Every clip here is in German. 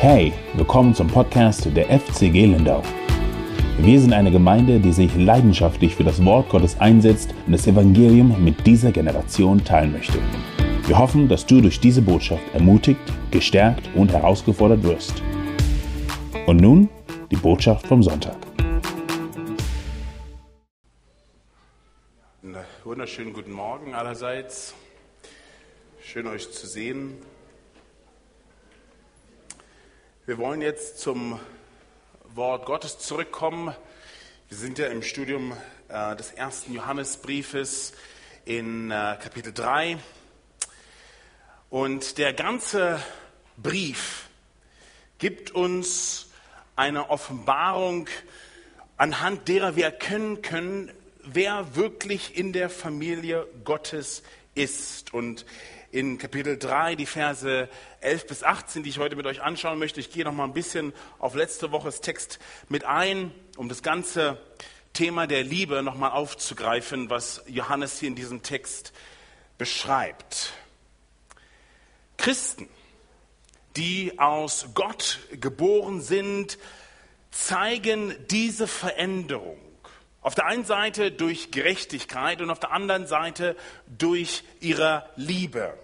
Hey, willkommen zum Podcast der FCG Lindau. Wir sind eine Gemeinde, die sich leidenschaftlich für das Wort Gottes einsetzt und das Evangelium mit dieser Generation teilen möchte. Wir hoffen, dass du durch diese Botschaft ermutigt, gestärkt und herausgefordert wirst. Und nun die Botschaft vom Sonntag. Wunderschönen guten Morgen allerseits. Schön euch zu sehen. Wir wollen jetzt zum Wort Gottes zurückkommen. Wir sind ja im Studium äh, des ersten Johannesbriefes in äh, Kapitel 3. Und der ganze Brief gibt uns eine Offenbarung, anhand derer wir erkennen können, wer wirklich in der Familie Gottes ist. Und in Kapitel 3, die Verse 11 bis 18, die ich heute mit euch anschauen möchte. Ich gehe noch mal ein bisschen auf letzte Woches Text mit ein, um das ganze Thema der Liebe noch mal aufzugreifen, was Johannes hier in diesem Text beschreibt. Christen, die aus Gott geboren sind, zeigen diese Veränderung. Auf der einen Seite durch Gerechtigkeit und auf der anderen Seite durch ihre Liebe.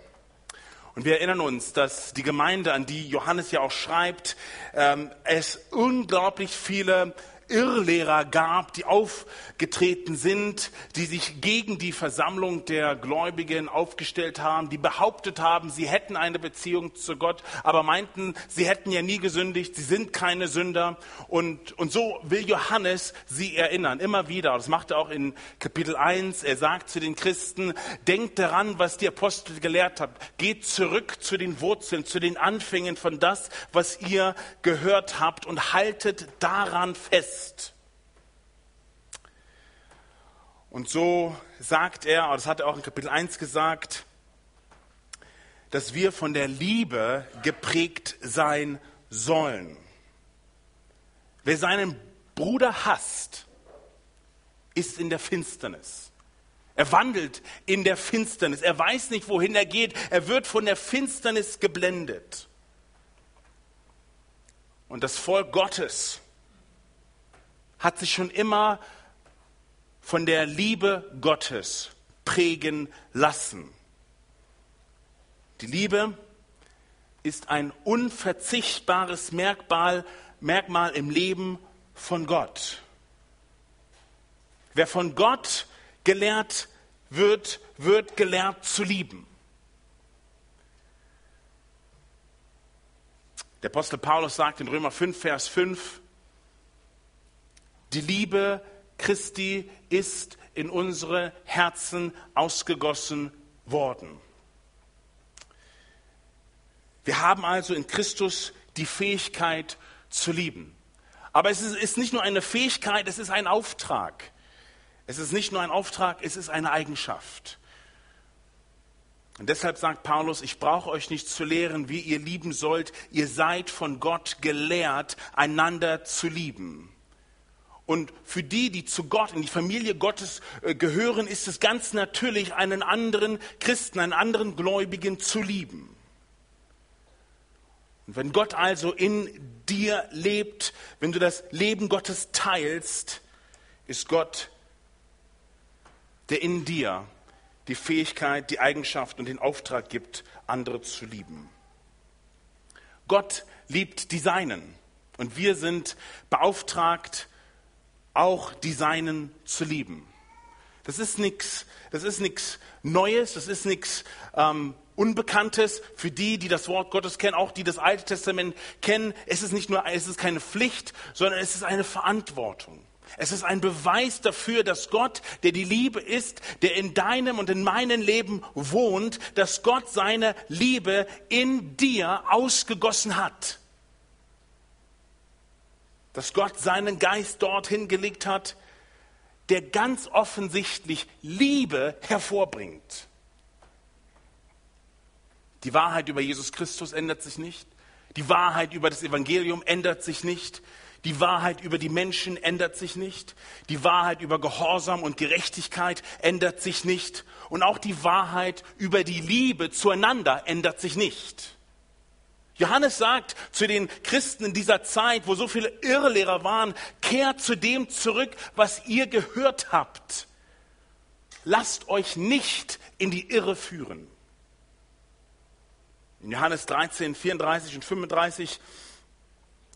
Und wir erinnern uns, dass die Gemeinde, an die Johannes ja auch schreibt, ähm, es unglaublich viele Irrlehrer gab, die aufgetreten sind, die sich gegen die Versammlung der Gläubigen aufgestellt haben, die behauptet haben, sie hätten eine Beziehung zu Gott, aber meinten, sie hätten ja nie gesündigt, sie sind keine Sünder. Und, und so will Johannes sie erinnern, immer wieder. Das macht er auch in Kapitel 1. Er sagt zu den Christen, denkt daran, was die Apostel gelehrt haben. Geht zurück zu den Wurzeln, zu den Anfängen von das, was ihr gehört habt und haltet daran fest ist. Und so sagt er, das hat er auch in Kapitel 1 gesagt, dass wir von der Liebe geprägt sein sollen. Wer seinen Bruder hasst, ist in der Finsternis. Er wandelt in der Finsternis. Er weiß nicht, wohin er geht. Er wird von der Finsternis geblendet. Und das Volk Gottes hat sich schon immer von der Liebe Gottes prägen lassen. Die Liebe ist ein unverzichtbares Merkmal, Merkmal im Leben von Gott. Wer von Gott gelehrt wird, wird gelehrt zu lieben. Der Apostel Paulus sagt in Römer 5, Vers 5, die Liebe Christi ist in unsere Herzen ausgegossen worden. Wir haben also in Christus die Fähigkeit zu lieben. Aber es ist, ist, nicht nur eine Fähigkeit, es ist ein Auftrag. Es ist nicht nur ein Auftrag, es ist eine Eigenschaft. Und deshalb sagt Paulus, ich brauche euch nicht zu lehren, wie ihr lieben sollt. Ihr seid von Gott gelehrt, einander zu lieben. Und für die, die zu Gott, in die Familie Gottes äh, gehören, ist es ganz natürlich, einen anderen Christen, einen anderen Gläubigen zu lieben. Und wenn Gott also in dir lebt, wenn du das Leben Gottes teilst, ist Gott, der in dir die Fähigkeit, die Eigenschaft und den Auftrag gibt, andere zu lieben. Gott liebt die Seinen und wir sind beauftragt, auch die Seinen zu lieben. Das ist nichts, das ist nichts Neues, das ist nichts ähm, Unbekanntes für die, die das Wort Gottes kennen, auch die das Alte Testament kennen. Es ist nicht nur, es ist keine Pflicht, sondern es ist eine Verantwortung. Es ist ein Beweis dafür, dass Gott, der die Liebe ist, der in deinem und in meinem Leben wohnt, dass Gott seine Liebe in dir ausgegossen hat dass Gott seinen Geist dorthin gelegt hat, der ganz offensichtlich Liebe hervorbringt. Die Wahrheit über Jesus Christus ändert sich nicht. Die Wahrheit über das Evangelium ändert sich nicht. Die Wahrheit über die Menschen ändert sich nicht. Die Wahrheit über Gehorsam und Gerechtigkeit ändert sich nicht. Und auch die Wahrheit über die Liebe zueinander ändert sich nicht. Johannes sagt zu den Christen in dieser Zeit, wo so viele Irrlehrer waren, kehrt zu dem zurück, was ihr gehört habt. Lasst euch nicht in die Irre führen. In Johannes 13, 34 und 35,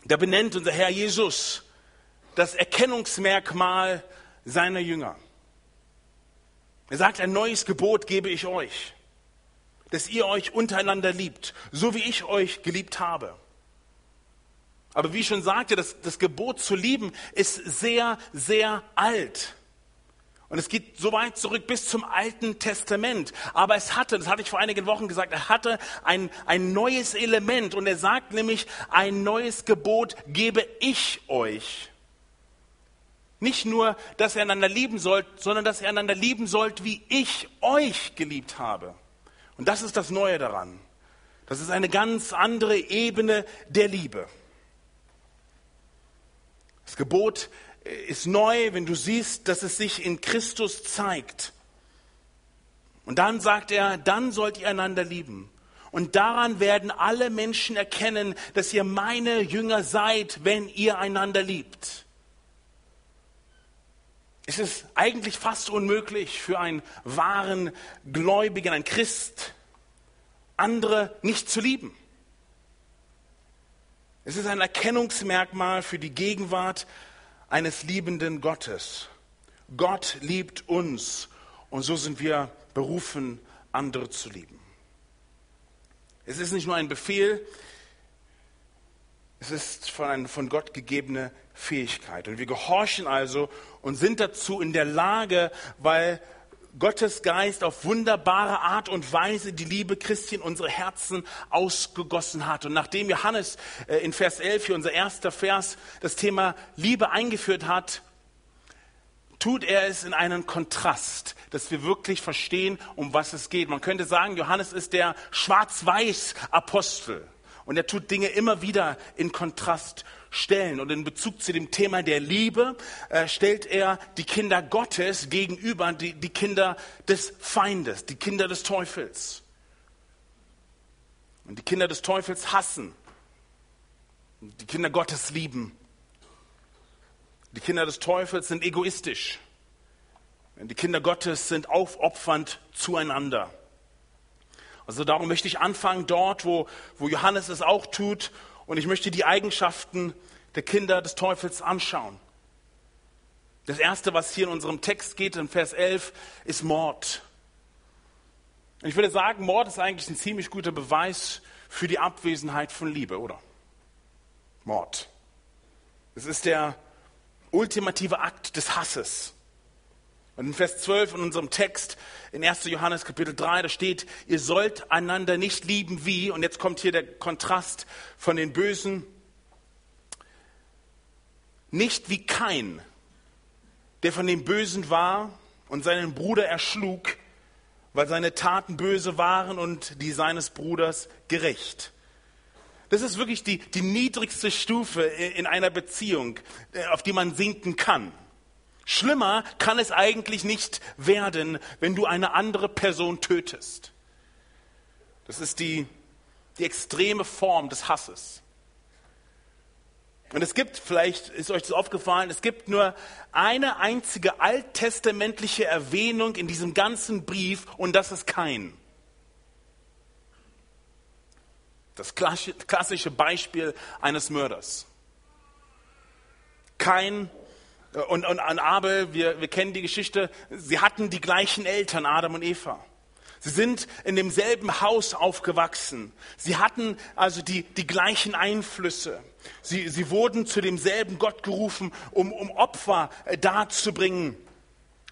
da benennt unser Herr Jesus das Erkennungsmerkmal seiner Jünger. Er sagt, ein neues Gebot gebe ich euch dass ihr euch untereinander liebt, so wie ich euch geliebt habe. Aber wie ich schon sagte, das, das Gebot zu lieben ist sehr, sehr alt. Und es geht so weit zurück bis zum Alten Testament. Aber es hatte, das hatte ich vor einigen Wochen gesagt, er hatte ein, ein neues Element. Und er sagt nämlich, ein neues Gebot gebe ich euch. Nicht nur, dass ihr einander lieben sollt, sondern dass ihr einander lieben sollt, wie ich euch geliebt habe. Und das ist das Neue daran. Das ist eine ganz andere Ebene der Liebe. Das Gebot ist neu, wenn du siehst, dass es sich in Christus zeigt. Und dann sagt er, dann sollt ihr einander lieben. Und daran werden alle Menschen erkennen, dass ihr meine Jünger seid, wenn ihr einander liebt. Es ist eigentlich fast unmöglich für einen wahren Gläubigen, einen Christ, andere nicht zu lieben. Es ist ein Erkennungsmerkmal für die Gegenwart eines liebenden Gottes. Gott liebt uns und so sind wir berufen, andere zu lieben. Es ist nicht nur ein Befehl, es ist von, von Gott gegebene Fähigkeit. Und wir gehorchen also und sind dazu in der Lage, weil Gottes Geist auf wunderbare Art und Weise die Liebe Christi in unsere Herzen ausgegossen hat. Und nachdem Johannes äh, in Vers 11, hier unser erster Vers, das Thema Liebe eingeführt hat, tut er es in einen Kontrast, dass wir wirklich verstehen, um was es geht. Man könnte sagen, Johannes ist der Schwarz-Weiß-Apostel. Und er tut Dinge immer wieder in Kontrast stellen. Und in Bezug zu dem Thema der Liebe äh, stellt er die Kinder Gottes gegenüber die, die Kinder des Feindes, die Kinder des Teufels. Und die Kinder des Teufels hassen. Die Kinder Gottes lieben. Die Kinder des Teufels sind egoistisch. Die Kinder Gottes sind aufopfernd zueinander. Also darum möchte ich anfangen dort, wo, wo Johannes es auch tut. Und ich möchte die Eigenschaften der Kinder des Teufels anschauen. Das erste, was hier in unserem Text geht, in Vers 11, ist Mord. Ich würde sagen, Mord ist eigentlich ein ziemlich guter Beweis für die Abwesenheit von Liebe, oder? Mord. Es ist der ultimative Akt des Hasses. Und in Vers 12 in unserem Text, in 1. Johannes Kapitel 3, da steht, ihr sollt einander nicht lieben wie, und jetzt kommt hier der Kontrast von den Bösen, nicht wie kein, der von dem Bösen war und seinen Bruder erschlug, weil seine Taten böse waren und die seines Bruders gerecht. Das ist wirklich die, die niedrigste Stufe in einer Beziehung, auf die man sinken kann. Schlimmer kann es eigentlich nicht werden, wenn du eine andere Person tötest. Das ist die, die extreme Form des Hasses. Und es gibt, vielleicht ist euch das aufgefallen, es gibt nur eine einzige alttestamentliche Erwähnung in diesem ganzen Brief und das ist kein. Das klassische Beispiel eines Mörders. Kein und, und an Abel, wir, wir kennen die Geschichte, sie hatten die gleichen Eltern, Adam und Eva. Sie sind in demselben Haus aufgewachsen. Sie hatten also die, die gleichen Einflüsse. Sie, sie wurden zu demselben Gott gerufen, um, um Opfer äh, darzubringen.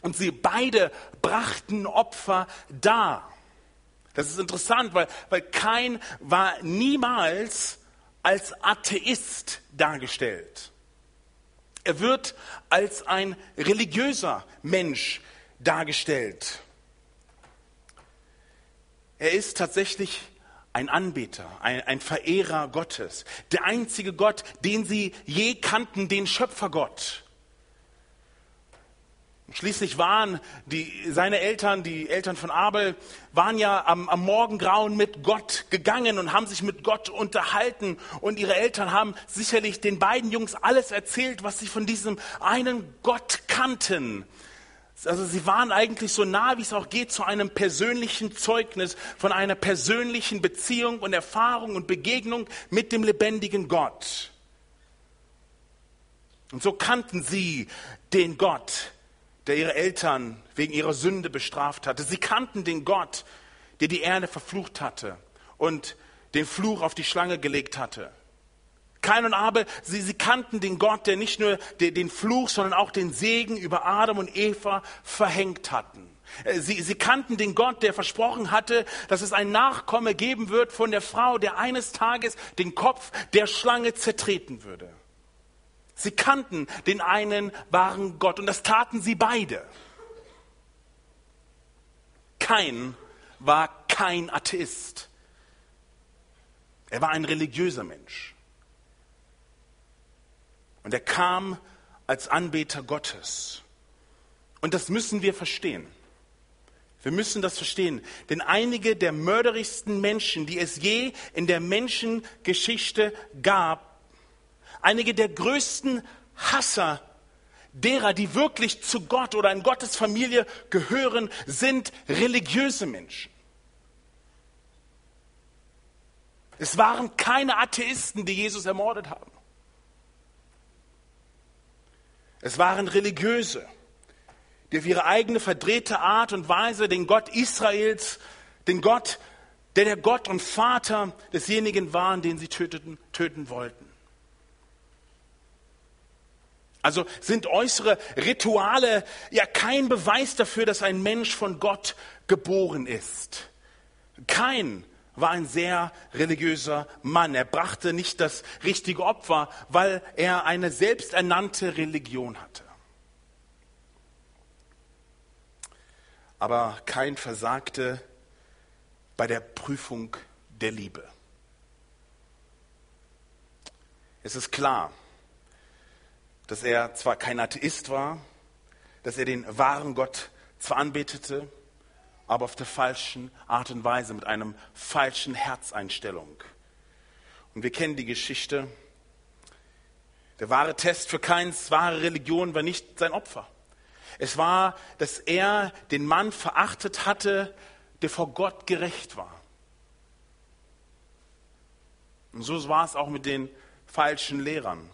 Und sie beide brachten Opfer dar. Das ist interessant, weil, weil kein war niemals als Atheist dargestellt. Er wird als ein religiöser Mensch dargestellt. Er ist tatsächlich ein Anbeter, ein, ein, Verehrer Gottes, der einzige Gott, den sie je kannten, den Schöpfergott. Schließlich waren die, seine Eltern, die Eltern von Abel, waren ja am, am Morgengrauen mit Gott gegangen und haben sich mit Gott unterhalten. Und ihre Eltern haben sicherlich den beiden Jungs alles erzählt, was sie von diesem einen Gott kannten. Also sie waren eigentlich so nah, wie es auch geht, zu einem persönlichen Zeugnis von einer persönlichen Beziehung und Erfahrung und Begegnung mit dem lebendigen Gott. Und so kannten sie den Gott, der ihre Eltern wegen ihrer Sünde bestraft hatte. Sie kannten den Gott, der die Erde verflucht hatte und den Fluch auf die Schlange gelegt hatte. Kain und Abel, sie, sie kannten den Gott, der nicht nur den, den Fluch, sondern auch den Segen über Adam und Eva verhängt hatten. Äh, sie, sie kannten den Gott, der versprochen hatte, dass es ein Nachkomme geben wird von der Frau, der eines Tages den Kopf der Schlange zertreten würde. Sie kannten den einen wahren Gott und das taten sie beide. Kein war kein Atheist. Er war ein religiöser Mensch. Und er kam als Anbeter Gottes. Und das müssen wir verstehen. Wir müssen das verstehen. Denn einige der mörderischsten Menschen, die es je in der Menschengeschichte gab, einige der größten Hasser derer, die wirklich zu Gott oder in Gottes Familie gehören, sind religiöse Menschen. Es waren keine Atheisten, die Jesus ermordet haben. Es waren Religiöse, die auf ihre eigene verdrehte Art und Weise den Gott Israels, den Gott, der der Gott und Vater desjenigen waren, den sie töteten, töten wollten. Also sind äußere Rituale ja kein Beweis dafür, dass ein Mensch von Gott geboren ist. Kein war ein sehr religiöser Mann. Er brachte nicht das richtige Opfer, weil er eine selbsternannte Religion hatte. Aber kein versagte bei der Prüfung der Liebe. Es ist klar, dass er zwar kein Atheist war, dass er den wahren Gott zwar anbetete, aber auf der falschen Art und Weise, mit einem falschen Herzeinstellung. Und wir kennen die Geschichte. Der wahre Test für Keins wahre Religion war nicht sein Opfer. Es war, dass er den Mann verachtet hatte, der vor Gott gerecht war. Und so war es auch mit den falschen Lehrern.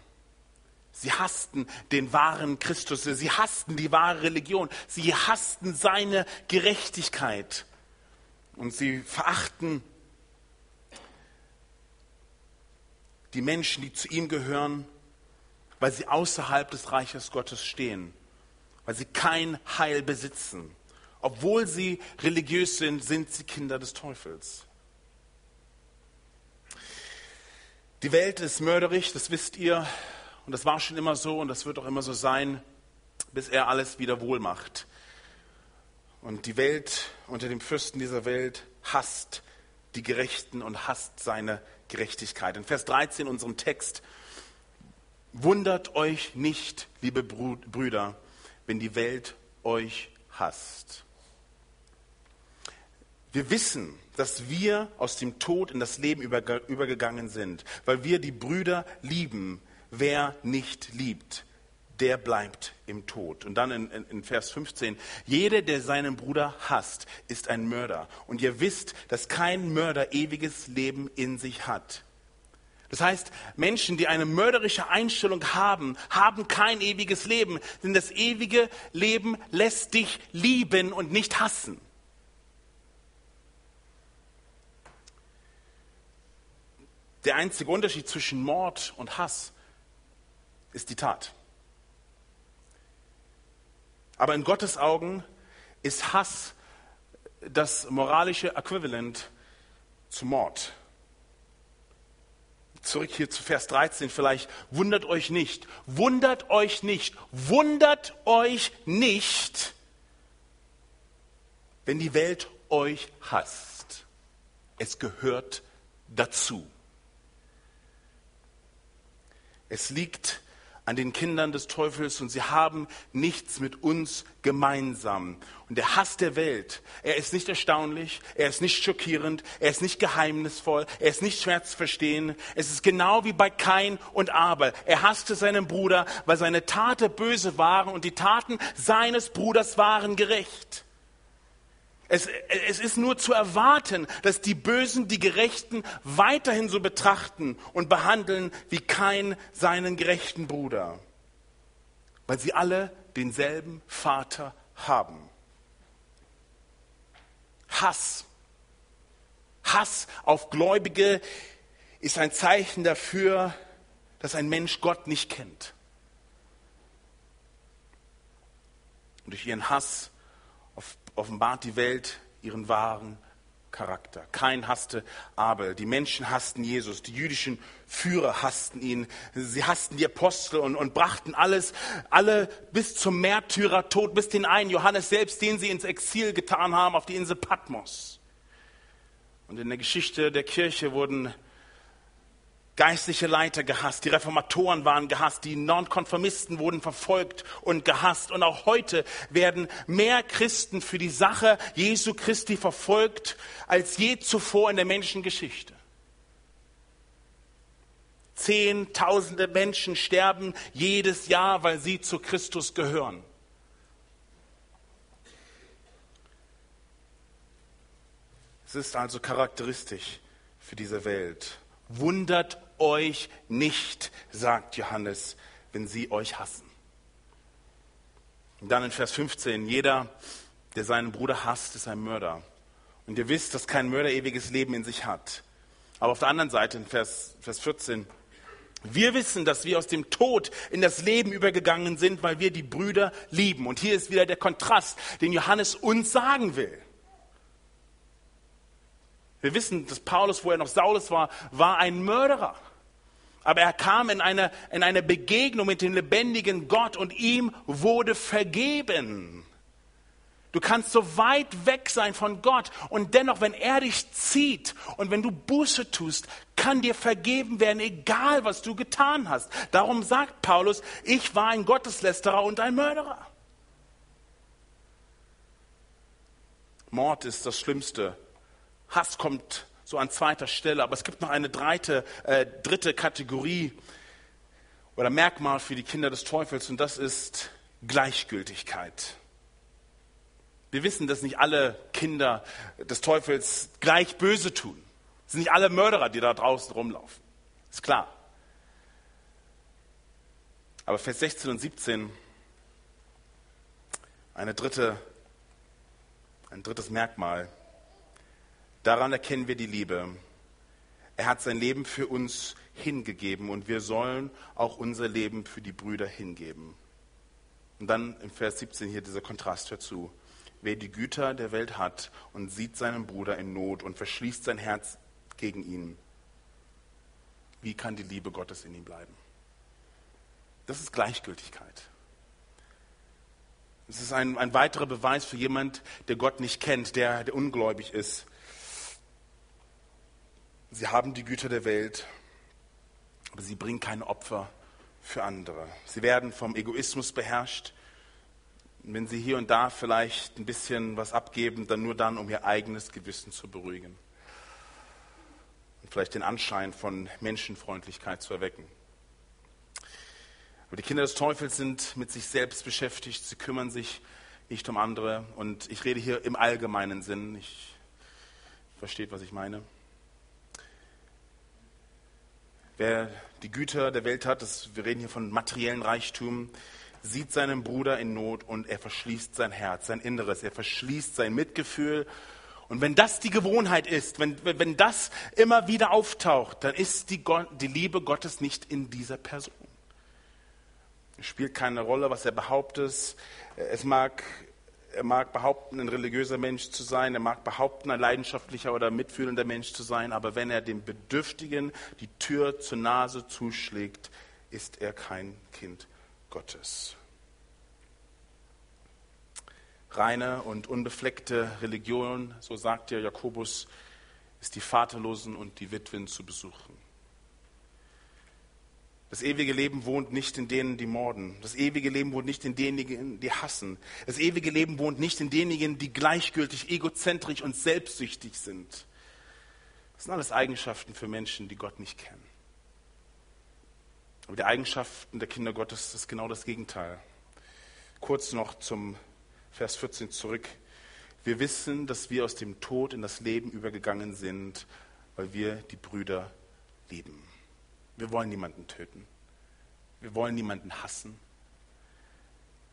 Sie hassten den wahren Christus, sie hassten die wahre Religion, sie hassten seine Gerechtigkeit und sie verachten die Menschen, die zu ihm gehören, weil sie außerhalb des Reiches Gottes stehen, weil sie kein Heil besitzen. Obwohl sie religiös sind, sind sie Kinder des Teufels. Die Welt ist mörderisch, das wisst ihr. Und das war schon immer so und das wird auch immer so sein, bis er alles wieder wohl macht. Und die Welt unter dem Fürsten dieser Welt hasst die Gerechten und hasst seine Gerechtigkeit. In Vers 13 unserem Text, wundert euch nicht, liebe Brüder, wenn die Welt euch hasst. Wir wissen, dass wir aus dem Tod in das Leben übergegangen sind, weil wir die Brüder lieben, wer nicht liebt, der bleibt im Tod. Und dann in, in, in, Vers 15, jeder, der seinen Bruder hasst, ist ein Mörder. Und ihr wisst, dass kein Mörder ewiges Leben in sich hat. Das heißt, Menschen, die eine mörderische Einstellung haben, haben kein ewiges Leben. Denn das ewige Leben lässt dich lieben und nicht hassen. Der einzige Unterschied zwischen Mord und Hass ist die Tat. Aber in Gottes Augen ist Hass das moralische Äquivalent zu Mord. Zurück hier zu Vers 13 vielleicht. Wundert euch nicht, wundert euch nicht, wundert euch nicht, wenn die Welt euch hasst. Es gehört dazu. Es liegt an den Kindern des Teufels und sie haben nichts mit uns gemeinsam. Und der Hass der Welt, er ist nicht erstaunlich, er ist nicht schockierend, er ist nicht geheimnisvoll, er ist nicht schwer zu verstehen. Es ist genau wie bei Kain und Abel. Er hasste seinen Bruder, weil seine Taten böse waren und die Taten seines Bruders waren gerecht. Es, es, ist nur zu erwarten, dass die Bösen die Gerechten weiterhin so betrachten und behandeln wie kein seinen gerechten Bruder, weil sie alle denselben Vater haben. Hass. Hass auf Gläubige ist ein Zeichen dafür, dass ein Mensch Gott nicht kennt. Und durch ihren Hass offenbart die Welt ihren wahren Charakter. Kein hasste Abel. Die Menschen hassten Jesus. Die jüdischen Führer hassten ihn. Sie hassten die Apostel und, und brachten alles, alle bis zum Märtyrertod, bis den einen Johannes selbst, den sie ins Exil getan haben, auf die Insel Patmos. Und in der Geschichte der Kirche wurden geistliche Leiter gehasst, die Reformatoren waren gehasst, die Nonkonformisten wurden verfolgt und gehasst. Und auch heute werden mehr Christen für die Sache Jesu Christi verfolgt als je zuvor in der Menschengeschichte. Zehntausende Menschen sterben jedes Jahr, weil sie zu Christus gehören. Es ist also charakteristisch für diese Welt. Wundert euch nicht, sagt Johannes, wenn sie euch hassen. Und dann in Vers 15, jeder, der seinen Bruder hasst, ist ein Mörder. Und ihr wisst, dass kein Mörder ewiges Leben in sich hat. Aber auf der anderen Seite, in Vers, Vers 14, wir wissen, dass wir aus dem Tod in das Leben übergegangen sind, weil wir die Brüder lieben. Und hier ist wieder der Kontrast, den Johannes uns sagen will. Wir wissen, dass Paulus, wo er noch Saulus war, war ein Mörderer. Aber er kam in eine, in eine Begegnung mit dem lebendigen Gott und ihm wurde vergeben. Du kannst so weit weg sein von Gott und dennoch, wenn er dich zieht und wenn du Buße tust, kann dir vergeben werden, egal was du getan hast. Darum sagt Paulus, ich war ein Gotteslästerer und ein Mörderer. Mord ist das Schlimmste, Hass kommt so an zweiter Stelle. Aber es gibt noch eine dritte, äh, dritte Kategorie oder Merkmal für die Kinder des Teufels und das ist Gleichgültigkeit. Wir wissen, dass nicht alle Kinder des Teufels gleich böse tun. Es sind nicht alle Mörderer, die da draußen rumlaufen. Ist klar. Aber Vers 16 und 17, eine dritte, ein drittes Merkmal. Daran erkennen wir die Liebe. Er hat sein Leben für uns hingegeben und wir sollen auch unser Leben für die Brüder hingeben. Und dann im Vers 17 hier dieser Kontrast dazu. Wer die Güter der Welt hat und sieht seinen Bruder in Not und verschließt sein Herz gegen ihn, wie kann die Liebe Gottes in ihm bleiben? Das ist Gleichgültigkeit. Es ist ein, ein weiterer Beweis für jemand, der Gott nicht kennt, der, der ungläubig ist. Sie haben die Güter der Welt, aber sie bringen keine Opfer für andere. Sie werden vom Egoismus beherrscht. wenn sie hier und da vielleicht ein bisschen was abgeben, dann nur dann, um ihr eigenes Gewissen zu beruhigen. Und vielleicht den Anschein von Menschenfreundlichkeit zu erwecken. Aber die Kinder des Teufels sind mit sich selbst beschäftigt. Sie kümmern sich nicht um andere. Und ich rede hier im allgemeinen Sinn. Ich versteht, was ich meine. Wer die Güter der Welt hat, das, wir reden hier von materiellen Reichtum, sieht seinen Bruder in Not und er verschließt sein Herz, sein Inneres, er verschließt sein Mitgefühl. Und wenn das die Gewohnheit ist, wenn, wenn das immer wieder auftaucht, dann ist die, die Liebe Gottes nicht in dieser Person. Es spielt keine Rolle, was er behauptet. Es mag er mag behaupten, ein religiöser Mensch zu sein, er mag behaupten, ein leidenschaftlicher oder mitfühlender Mensch zu sein, aber wenn er dem Bedürftigen die Tür zur Nase zuschlägt, ist er kein Kind Gottes. Reine und unbefleckte Religion, so sagt ja Jakobus, ist die Vaterlosen und die Witwen zu besuchen. Das ewige Leben wohnt nicht in denen, die morden. Das ewige Leben wohnt nicht in denjenigen, die hassen. Das ewige Leben wohnt nicht in denjenigen, die gleichgültig, egozentrisch und selbstsüchtig sind. Das sind alles Eigenschaften für Menschen, die Gott nicht kennen. Aber die Eigenschaften der Kinder Gottes ist genau das Gegenteil. Kurz noch zum Vers 14 zurück. Wir wissen, dass wir aus dem Tod in das Leben übergegangen sind, weil wir die Brüder lieben. Wir wollen niemanden töten. Wir wollen niemanden hassen.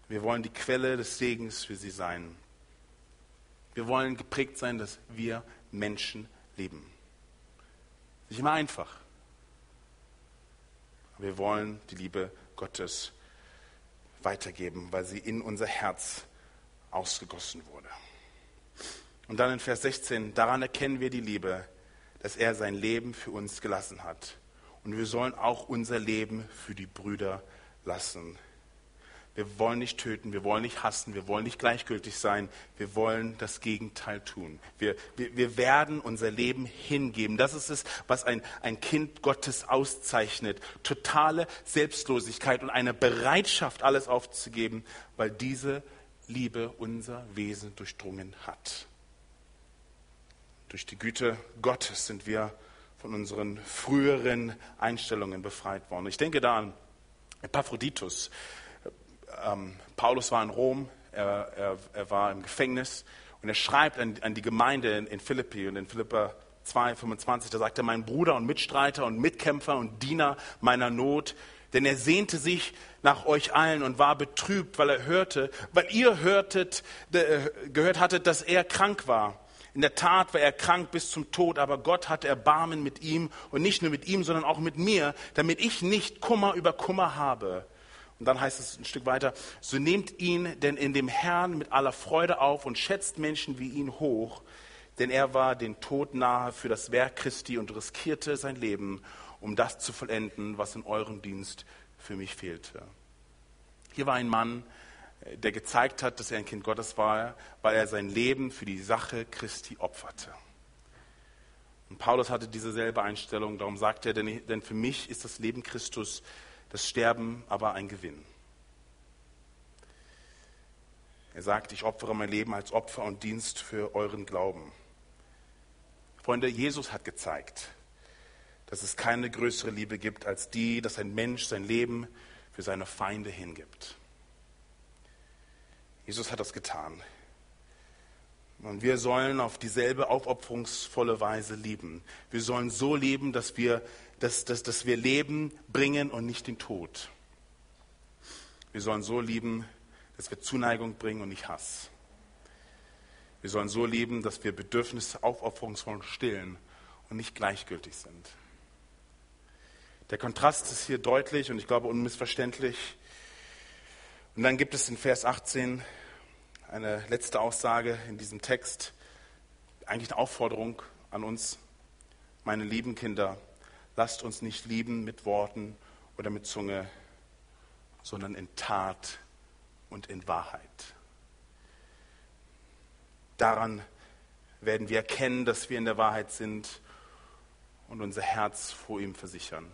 Wir wollen die Quelle des Segens für sie sein. Wir wollen geprägt sein, dass wir Menschen lieben. Nicht immer einfach. Wir wollen die Liebe Gottes weitergeben, weil sie in unser Herz ausgegossen wurde. Und dann in Vers 16, daran erkennen wir die Liebe, dass er sein Leben für uns gelassen hat und wir sollen auch unser Leben für die Brüder lassen. Wir wollen nicht töten, wir wollen nicht hassen, wir wollen nicht gleichgültig sein, wir wollen das Gegenteil tun. Wir, wir, wir werden unser Leben hingeben. Das ist es, was ein, ein Kind Gottes auszeichnet. Totale Selbstlosigkeit und eine Bereitschaft, alles aufzugeben, weil diese Liebe unser Wesen durchdrungen hat. Durch die Güte Gottes sind wir von unseren früheren Einstellungen befreit worden. Ich denke da an Epaphroditus. Ähm, Paulus war in Rom, er, er, er, war im Gefängnis und er schreibt an, an die Gemeinde in, in Philippi und in Philippa 2, 25, da sagt er, mein Bruder und Mitstreiter und Mitkämpfer und Diener meiner Not, denn er sehnte sich nach euch allen und war betrübt, weil er hörte, weil ihr hörtet, äh, gehört hattet, dass er krank war. In der Tat war er krank bis zum Tod, aber Gott hatte Erbarmen mit ihm und nicht nur mit ihm, sondern auch mit mir, damit ich nicht Kummer über Kummer habe. Und dann heißt es ein Stück weiter, so nehmt ihn denn in dem Herrn mit aller Freude auf und schätzt Menschen wie ihn hoch, denn er war den Tod nahe für das Werk Christi und riskierte sein Leben, um das zu vollenden, was in eurem Dienst für mich fehlte. Hier war ein Mann, der gezeigt hat, dass er ein Kind Gottes war, weil er sein Leben für die Sache Christi opferte. Und Paulus hatte dieselbe Einstellung, darum sagt er, denn, denn für mich ist das Leben Christus, das Sterben aber ein Gewinn. Er sagt, ich opfere mein Leben als Opfer und Dienst für euren Glauben. Freunde, Jesus hat gezeigt, dass es keine größere Liebe gibt als die, dass ein Mensch sein Leben für seine Feinde hingibt. Jesus hat das getan. Und wir sollen auf dieselbe aufopferungsvolle Weise lieben. Wir sollen so leben, dass wir, dass, dass, dass wir Leben bringen und nicht den Tod. Wir sollen so lieben, dass wir Zuneigung bringen und nicht Hass. Wir sollen so leben, dass wir Bedürfnisse aufopferungsvoll stillen und nicht gleichgültig sind. Der Kontrast ist hier deutlich und ich glaube unmissverständlich. Und dann gibt es in Vers 18 eine letzte Aussage in diesem Text, eigentlich eine Aufforderung an uns, meine lieben Kinder, lasst uns nicht lieben mit Worten oder mit Zunge, sondern in Tat und in Wahrheit. Daran werden wir erkennen, dass wir in der Wahrheit sind und unser Herz vor ihm versichern.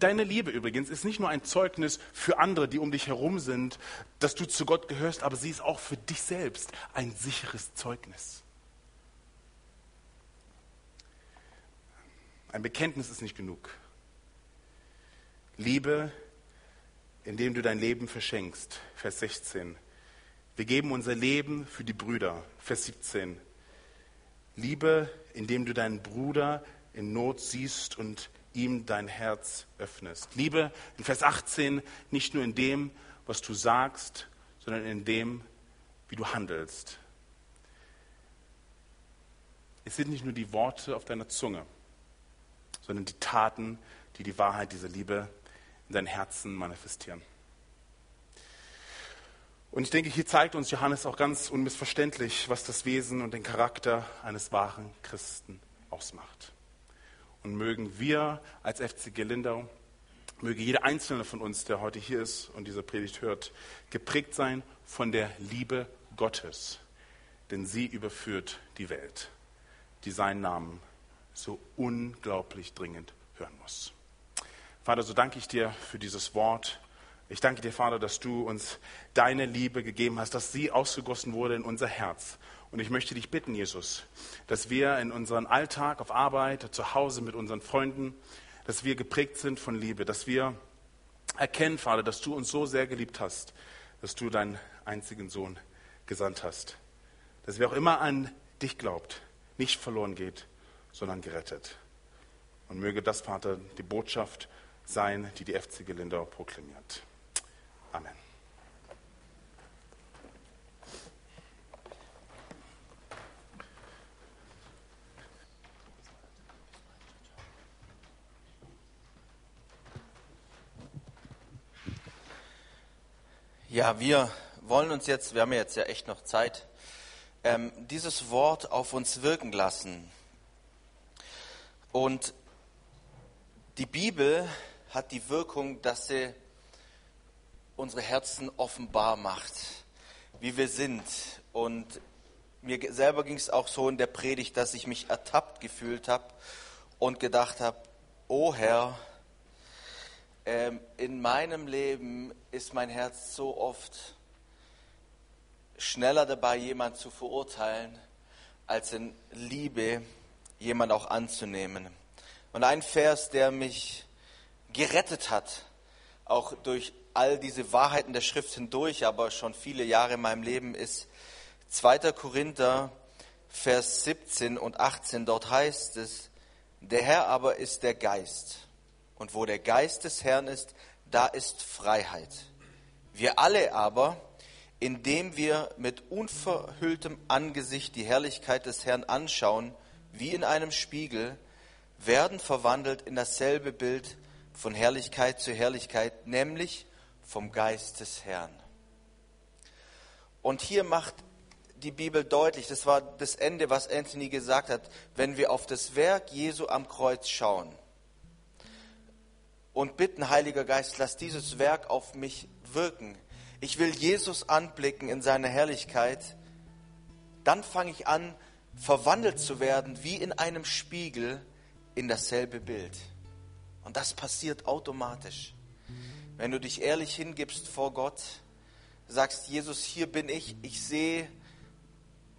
Deine Liebe übrigens ist nicht nur ein Zeugnis für andere, die um dich herum sind, dass du zu Gott gehörst, aber sie ist auch für dich selbst ein sicheres Zeugnis. Ein Bekenntnis ist nicht genug. Liebe, indem du dein Leben verschenkst. Vers 16. Wir geben unser Leben für die Brüder. Vers 17. Liebe, indem du deinen Bruder in Not siehst und ihm dein Herz öffnest. Liebe in Vers 18 nicht nur in dem, was du sagst, sondern in dem, wie du handelst. Es sind nicht nur die Worte auf deiner Zunge, sondern die Taten, die die Wahrheit dieser Liebe in dein Herzen manifestieren. Und ich denke, hier zeigt uns Johannes auch ganz unmissverständlich, was das Wesen und den Charakter eines wahren Christen ausmacht. Und mögen wir als FC Gelindau, möge jeder einzelne von uns, der heute hier ist und diese Predigt hört, geprägt sein von der Liebe Gottes. Denn sie überführt die Welt, die seinen Namen so unglaublich dringend hören muss. Vater, so danke ich dir für dieses Wort. Ich danke dir, Vater, dass du uns deine Liebe gegeben hast, dass sie ausgegossen wurde in unser Herz. Und ich möchte dich bitten, Jesus, dass wir in unserem Alltag, auf Arbeit, zu Hause mit unseren Freunden, dass wir geprägt sind von Liebe, dass wir erkennen, Vater, dass du uns so sehr geliebt hast, dass du deinen einzigen Sohn gesandt hast. Dass wer auch immer an dich glaubt, nicht verloren geht, sondern gerettet. Und möge das, Vater, die Botschaft sein, die die FC Lindau proklamiert. Amen. Ja, wir wollen uns jetzt, wir haben ja jetzt ja echt noch Zeit, ähm, dieses Wort auf uns wirken lassen. Und die Bibel hat die Wirkung, dass sie unsere Herzen offenbar macht, wie wir sind. Und mir selber ging es auch so in der Predigt, dass ich mich ertappt gefühlt habe und gedacht habe, oh Herr, ähm, in meinem Leben ist mein Herz so oft schneller dabei, jemand zu verurteilen, als in Liebe jemand auch anzunehmen. Und ein Vers, der mich gerettet hat, auch durch all diese Wahrheiten der Schrift hindurch, aber schon viele Jahre in meinem Leben, ist 2. Korinther, Vers 17 und 18. Dort heißt es, der Herr aber ist der Geist. Und wo der Geist des Herrn ist, da ist Freiheit. Wir alle aber, indem wir mit unverhülltem Angesicht die Herrlichkeit des Herrn anschauen, wie in einem Spiegel, werden verwandelt in dasselbe Bild von Herrlichkeit zu Herrlichkeit, nämlich vom Geist des Herrn. Und hier macht die Bibel deutlich, das war das Ende, was Anthony gesagt hat, wenn wir auf das Werk Jesu am Kreuz schauen und bitten, Heiliger Geist, lass dieses Werk auf mich wirken. Ich will Jesus anblicken in seiner Herrlichkeit. Dann fange ich an, verwandelt zu werden, wie in einem Spiegel, in dasselbe Bild. Und das passiert automatisch. Wenn du dich ehrlich hingibst vor Gott, sagst, Jesus, hier bin ich, ich sehe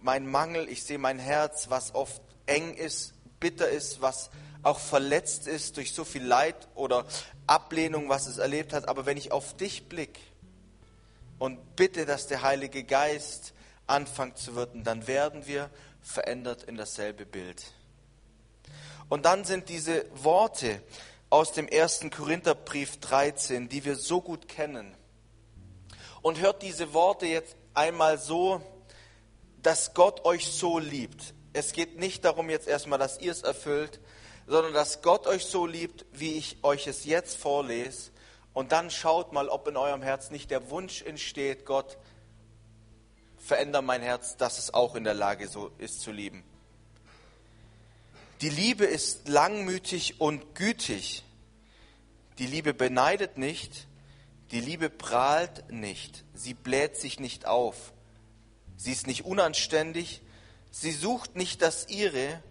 meinen Mangel, ich sehe mein Herz, was oft eng ist, bitter ist, was auch verletzt ist durch so viel Leid oder Ablehnung, was es erlebt hat. Aber wenn ich auf dich blicke und bitte, dass der Heilige Geist anfängt zu wirken, dann werden wir verändert in dasselbe Bild. Und dann sind diese Worte aus dem ersten Korintherbrief 13, die wir so gut kennen. Und hört diese Worte jetzt einmal so, dass Gott euch so liebt. Es geht nicht darum jetzt erstmal, dass ihr es erfüllt, sondern dass Gott euch so liebt, wie ich euch es jetzt vorlese. Und dann schaut mal, ob in eurem Herz nicht der Wunsch entsteht, Gott, veränder mein Herz, dass es auch in der Lage so ist zu lieben. Die Liebe ist langmütig und gütig. Die Liebe beneidet nicht. Die Liebe prahlt nicht. Sie bläht sich nicht auf. Sie ist nicht unanständig. Sie sucht nicht das Ihre.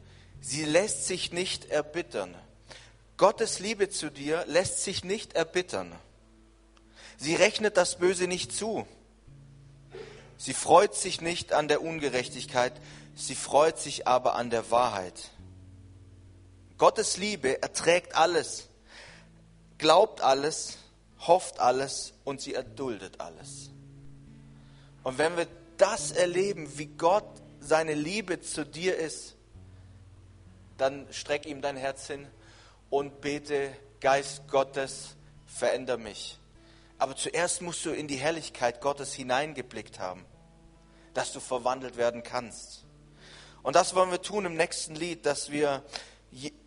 Sie lässt sich nicht erbittern. Gottes Liebe zu dir lässt sich nicht erbittern. Sie rechnet das Böse nicht zu. Sie freut sich nicht an der Ungerechtigkeit, sie freut sich aber an der Wahrheit. Gottes Liebe erträgt alles, glaubt alles, hofft alles und sie erduldet alles. Und wenn wir das erleben, wie Gott seine Liebe zu dir ist, dann streck ihm dein Herz hin und bete, Geist Gottes, veränder mich. Aber zuerst musst du in die Herrlichkeit Gottes hineingeblickt haben, dass du verwandelt werden kannst. Und das wollen wir tun im nächsten Lied, dass wir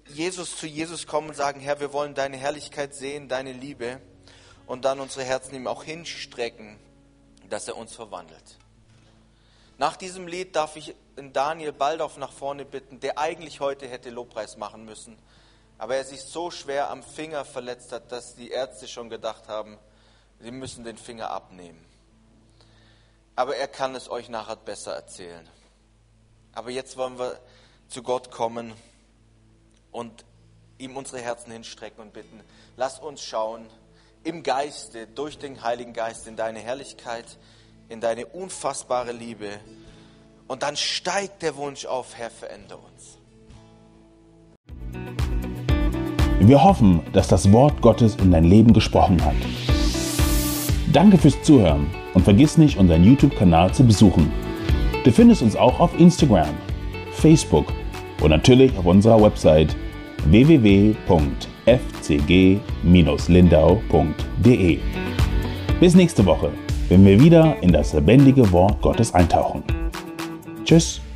Jesus zu Jesus kommen und sagen, Herr, wir wollen deine Herrlichkeit sehen, deine Liebe und dann unsere Herzen ihm auch hinstrecken, dass er uns verwandelt. Nach diesem Lied darf ich Daniel Baldorf nach vorne bitten, der eigentlich heute hätte Lobpreis machen müssen, aber er sich so schwer am Finger verletzt hat, dass die Ärzte schon gedacht haben, sie müssen den Finger abnehmen. Aber er kann es euch nachher besser erzählen. Aber jetzt wollen wir zu Gott kommen und ihm unsere Herzen hinstrecken und bitten, lass uns schauen im Geiste, durch den Heiligen Geist in deine Herrlichkeit, in deine unfassbare Liebe. Und dann steigt der Wunsch auf, Herr, verändere uns. Wir hoffen, dass das Wort Gottes in dein Leben gesprochen hat. Danke fürs Zuhören und vergiss nicht, unseren YouTube-Kanal zu besuchen. Du findest uns auch auf Instagram, Facebook und natürlich auf unserer Website www.fcg-lindau.de. Bis nächste Woche, wenn wir wieder in das lebendige Wort Gottes eintauchen. Tschüss.